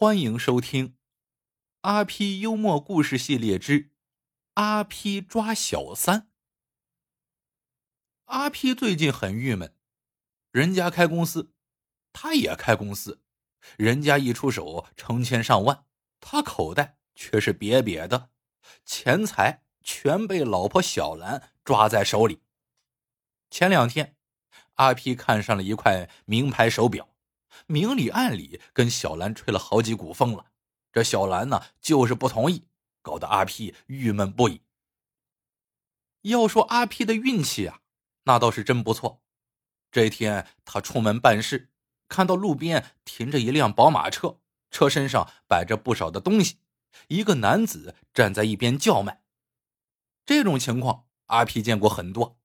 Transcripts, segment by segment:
欢迎收听《阿 P 幽默故事系列之阿 P 抓小三》。阿 P 最近很郁闷，人家开公司，他也开公司，人家一出手成千上万，他口袋却是瘪瘪的，钱财全被老婆小兰抓在手里。前两天，阿 P 看上了一块名牌手表。明里暗里跟小兰吹了好几股风了，这小兰呢就是不同意，搞得阿 P 郁闷不已。要说阿 P 的运气啊，那倒是真不错。这天他出门办事，看到路边停着一辆宝马车，车身上摆着不少的东西，一个男子站在一边叫卖。这种情况阿 P 见过很多，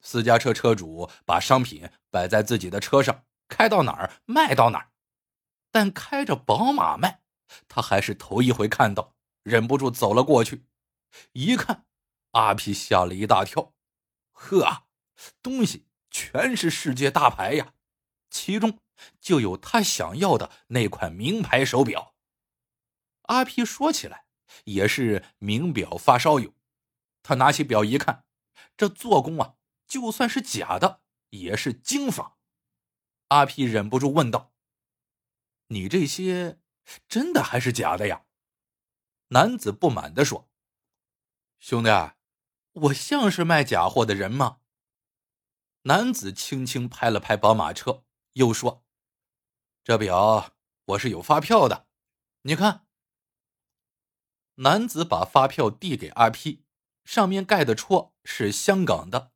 私家车车主把商品摆在自己的车上。开到哪儿卖到哪儿，但开着宝马卖，他还是头一回看到，忍不住走了过去。一看，阿皮吓了一大跳，呵，东西全是世界大牌呀，其中就有他想要的那款名牌手表。阿皮说起来也是名表发烧友，他拿起表一看，这做工啊，就算是假的，也是精仿。阿 P 忍不住问道：“你这些真的还是假的呀？”男子不满的说：“兄弟，我像是卖假货的人吗？”男子轻轻拍了拍宝马车，又说：“这表我是有发票的，你看。”男子把发票递给阿 P，，上面盖的戳是香港的。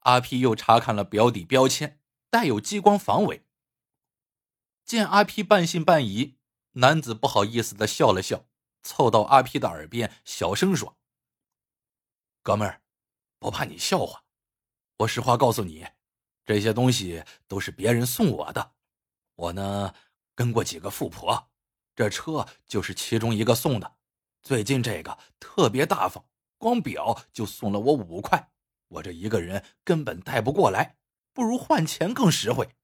阿 P 又查看了表底标签。带有激光防伪。见阿 P 半信半疑，男子不好意思的笑了笑，凑到阿 P 的耳边小声说：“哥们儿，不怕你笑话，我实话告诉你，这些东西都是别人送我的。我呢，跟过几个富婆，这车就是其中一个送的。最近这个特别大方，光表就送了我五块，我这一个人根本带不过来。”不如换钱更实惠，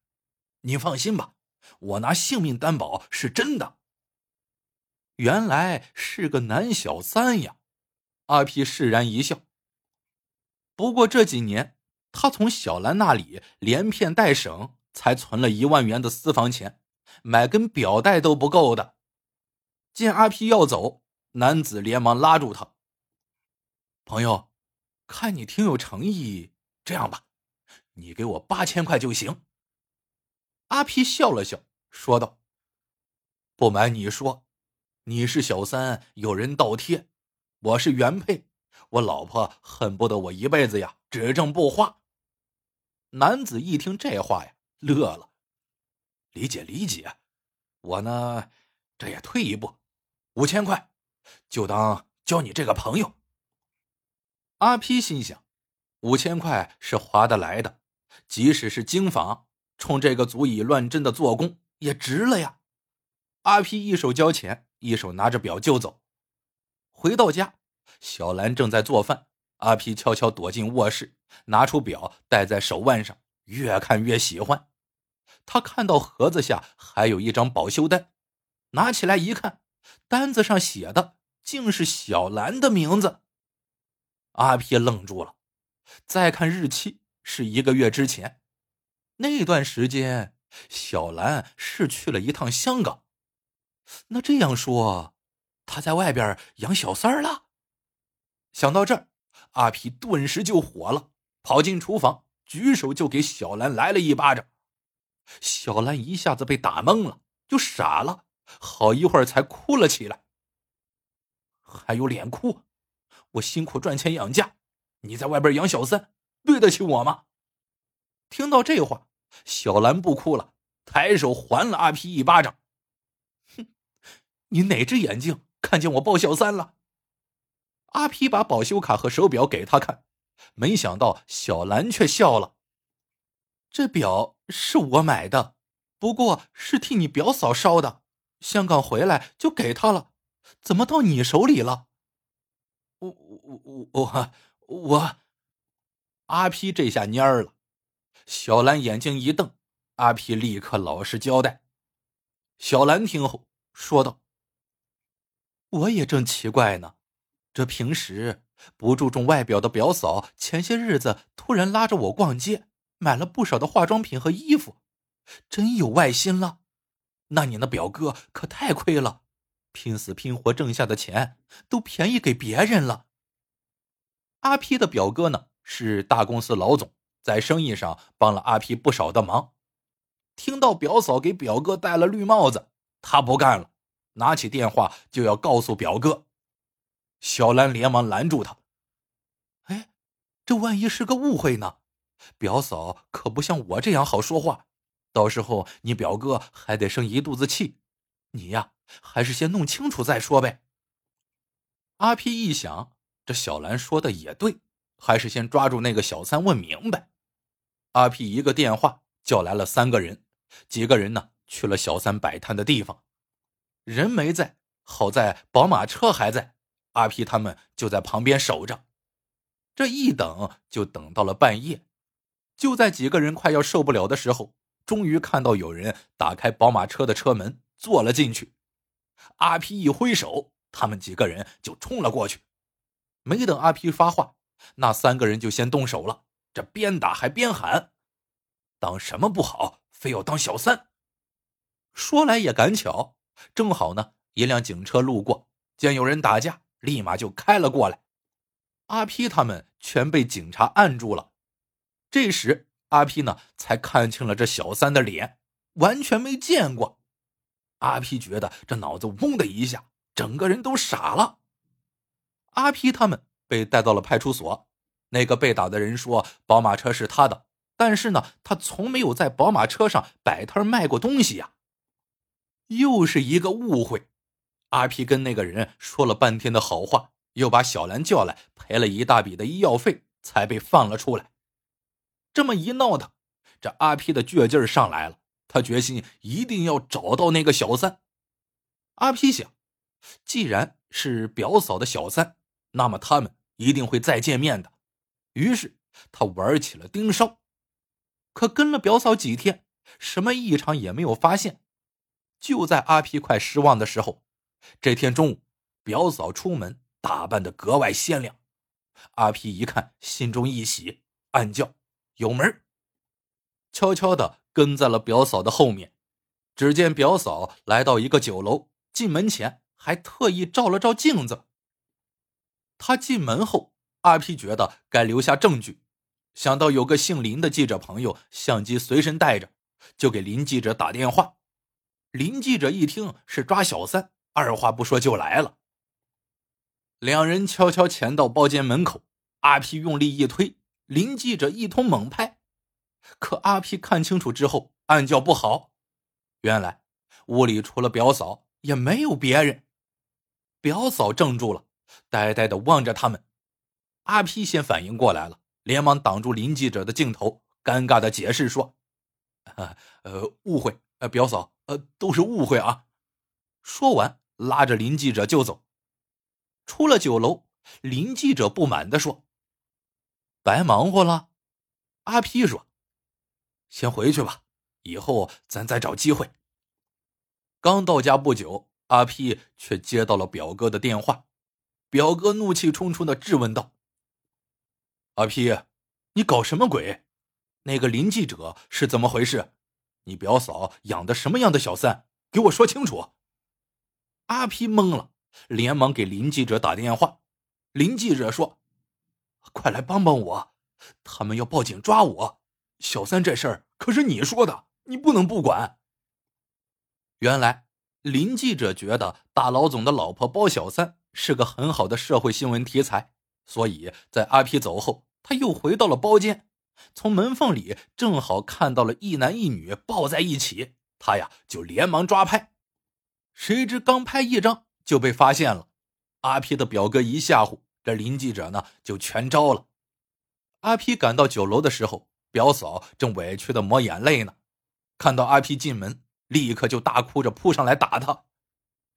你放心吧，我拿性命担保是真的。原来是个男小三呀！阿皮释然一笑。不过这几年，他从小兰那里连骗带省，才存了一万元的私房钱，买根表带都不够的。见阿皮要走，男子连忙拉住他：“朋友，看你挺有诚意，这样吧。”你给我八千块就行。阿皮笑了笑，说道：“不瞒你说，你是小三，有人倒贴；我是原配，我老婆恨不得我一辈子呀只挣不花。”男子一听这话呀，乐了，理解理解。我呢，这也退一步，五千块，就当交你这个朋友。阿皮心想，五千块是划得来的。即使是精仿，冲这个足以乱真的做工也值了呀！阿皮一手交钱，一手拿着表就走。回到家，小兰正在做饭。阿皮悄悄躲进卧室，拿出表戴在手腕上，越看越喜欢。他看到盒子下还有一张保修单，拿起来一看，单子上写的竟是小兰的名字。阿皮愣住了，再看日期。是一个月之前，那段时间，小兰是去了一趟香港。那这样说，他在外边养小三儿了。想到这儿，阿皮顿时就火了，跑进厨房，举手就给小兰来了一巴掌。小兰一下子被打懵了，就傻了，好一会儿才哭了起来。还有脸哭？我辛苦赚钱养家，你在外边养小三。对得起我吗？听到这话，小兰不哭了，抬手还了阿皮一巴掌。哼，你哪只眼睛看见我抱小三了？阿皮把保修卡和手表给他看，没想到小兰却笑了。这表是我买的，不过是替你表嫂烧的，香港回来就给他了，怎么到你手里了？我我我我我。阿皮这下蔫儿了，小兰眼睛一瞪，阿皮立刻老实交代。小兰听后说道：“我也正奇怪呢，这平时不注重外表的表嫂，前些日子突然拉着我逛街，买了不少的化妆品和衣服，真有外心了。那你那表哥可太亏了，拼死拼活挣下的钱都便宜给别人了。”阿皮的表哥呢是大公司老总，在生意上帮了阿皮不少的忙。听到表嫂给表哥戴了绿帽子，他不干了，拿起电话就要告诉表哥。小兰连忙拦住他：“哎，这万一是个误会呢？表嫂可不像我这样好说话，到时候你表哥还得生一肚子气。你呀，还是先弄清楚再说呗。”阿皮一想，这小兰说的也对，还是先抓住那个小三问明白。阿皮一个电话叫来了三个人。几个人呢？去了小三摆摊的地方，人没在，好在宝马车还在，阿皮他们就在旁边守着。这一等就等到了半夜，就在几个人快要受不了的时候，终于看到有人打开宝马车的车门坐了进去。阿皮一挥手，他们几个人就冲了过去。没等阿皮发话，那三个人就先动手了，这边打还边喊：“当什么不好？”非要当小三。说来也赶巧，正好呢，一辆警车路过，见有人打架，立马就开了过来。阿皮他们全被警察按住了。这时，阿皮呢才看清了这小三的脸，完全没见过。阿皮觉得这脑子嗡的一下，整个人都傻了。阿皮他们被带到了派出所，那个被打的人说，宝马车是他的。但是呢，他从没有在宝马车上摆摊卖过东西呀。又是一个误会。阿皮跟那个人说了半天的好话，又把小兰叫来赔了一大笔的医药费，才被放了出来。这么一闹腾，这阿皮的倔劲上来了，他决心一定要找到那个小三。阿皮想，既然是表嫂的小三，那么他们一定会再见面的。于是他玩起了盯梢。可跟了表嫂几天，什么异常也没有发现。就在阿皮快失望的时候，这天中午，表嫂出门打扮的格外鲜亮。阿皮一看，心中一喜，暗叫：“有门！”悄悄的跟在了表嫂的后面。只见表嫂来到一个酒楼，进门前还特意照了照镜子。他进门后，阿皮觉得该留下证据。想到有个姓林的记者朋友，相机随身带着，就给林记者打电话。林记者一听是抓小三，二话不说就来了。两人悄悄潜到包间门口，阿皮用力一推，林记者一通猛拍。可阿皮看清楚之后，暗叫不好。原来屋里除了表嫂，也没有别人。表嫂怔住了，呆呆的望着他们。阿 P 先反应过来了。连忙挡住林记者的镜头，尴尬的解释说：“呃，误会，呃，表嫂，呃，都是误会啊。”说完，拉着林记者就走。出了酒楼，林记者不满的说：“白忙活了。”阿 P 说：“先回去吧，以后咱再找机会。”刚到家不久，阿 P 却接到了表哥的电话。表哥怒气冲冲的质问道。阿皮，你搞什么鬼？那个林记者是怎么回事？你表嫂养的什么样的小三？给我说清楚！阿皮懵了，连忙给林记者打电话。林记者说：“快来帮帮我，他们要报警抓我。小三这事儿可是你说的，你不能不管。”原来林记者觉得大老总的老婆包小三是个很好的社会新闻题材。所以在阿皮走后，他又回到了包间，从门缝里正好看到了一男一女抱在一起，他呀就连忙抓拍，谁知刚拍一张就被发现了。阿皮的表哥一吓唬，这林记者呢就全招了。阿皮赶到酒楼的时候，表嫂正委屈的抹眼泪呢，看到阿皮进门，立刻就大哭着扑上来打他。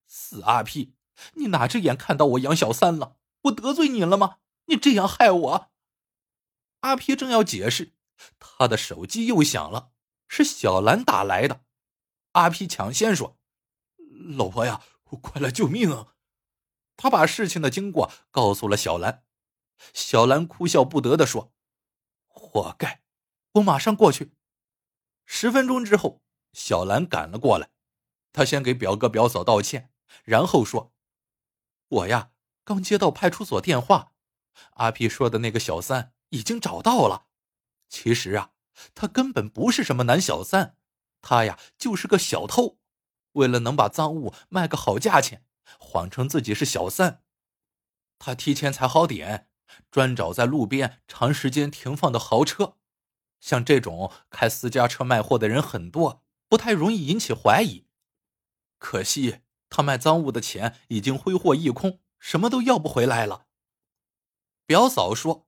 死阿皮，你哪只眼看到我养小三了？我得罪你了吗？你这样害我！阿皮正要解释，他的手机又响了，是小兰打来的。阿皮抢先说：“老婆呀，快来救命啊！”他把事情的经过告诉了小兰。小兰哭笑不得的说：“活该，我马上过去。”十分钟之后，小兰赶了过来。她先给表哥表嫂道歉，然后说：“我呀，刚接到派出所电话，阿皮说的那个小三已经找到了。其实啊，他根本不是什么男小三，他呀就是个小偷。为了能把赃物卖个好价钱，谎称自己是小三。他提前踩好点，专找在路边长时间停放的豪车。像这种开私家车卖货的人很多，不太容易引起怀疑。可惜他卖赃物的钱已经挥霍一空，什么都要不回来了。表嫂说：“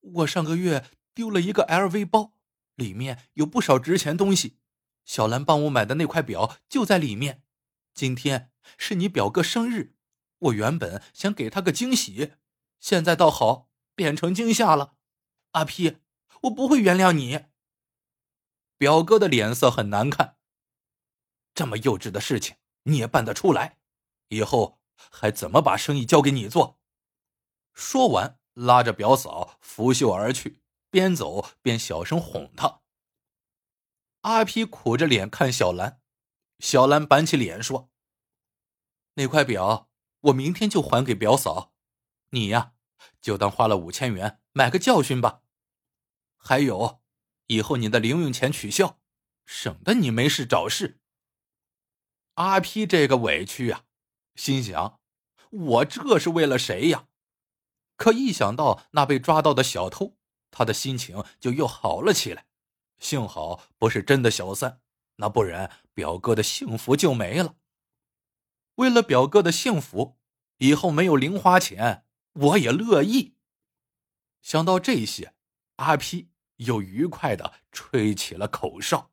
我上个月丢了一个 LV 包，里面有不少值钱东西。小兰帮我买的那块表就在里面。今天是你表哥生日，我原本想给他个惊喜，现在倒好，变成惊吓了。阿皮，我不会原谅你。”表哥的脸色很难看。这么幼稚的事情你也办得出来？以后还怎么把生意交给你做？说完，拉着表嫂拂袖而去，边走边小声哄她。阿皮苦着脸看小兰，小兰板起脸说：“那块表我明天就还给表嫂，你呀就当花了五千元买个教训吧。还有，以后你的零用钱取消，省得你没事找事。”阿批这个委屈呀，心想：我这是为了谁呀？可一想到那被抓到的小偷，他的心情就又好了起来。幸好不是真的小三，那不然表哥的幸福就没了。为了表哥的幸福，以后没有零花钱，我也乐意。想到这些，阿批又愉快的吹起了口哨。